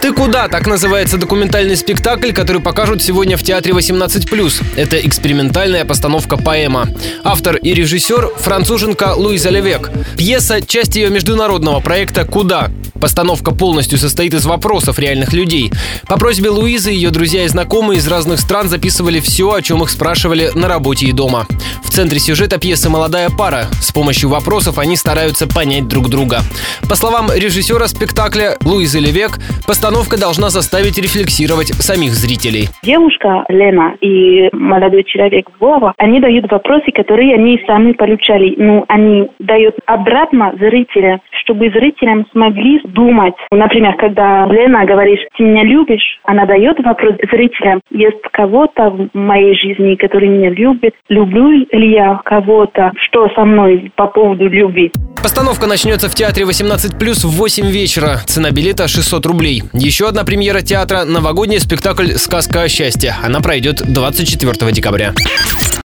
«Ты куда?» – так называется документальный спектакль, который покажут сегодня в Театре 18+. Это экспериментальная постановка поэма. Автор и режиссер – француженка Луиза Левек. Пьеса – часть ее международного проекта «Куда?». Постановка полностью состоит из вопросов реальных людей. По просьбе Луизы ее друзья и знакомые из разных стран записывали все, о чем их спрашивали на работе и дома. В центре сюжета пьесы «Молодая пара». С помощью вопросов они стараются понять друг друга. По словам режиссера спектакля Луизы Левек, постановка должна заставить рефлексировать самих зрителей. Девушка Лена и молодой человек Вова, они дают вопросы, которые они сами получали. Ну, они дают обратно зрителям, чтобы зрителям смогли думать. Например, когда Лена говорит, ты меня любишь, она дает вопрос зрителям, есть кого-то в моей жизни, который меня любит, люблю ли я кого-то, что со мной по поводу любви. Постановка начнется в Театре 18+, в 8 вечера. Цена билета 600 рублей. Еще одна премьера театра – новогодний спектакль «Сказка о счастье». Она пройдет 24 декабря.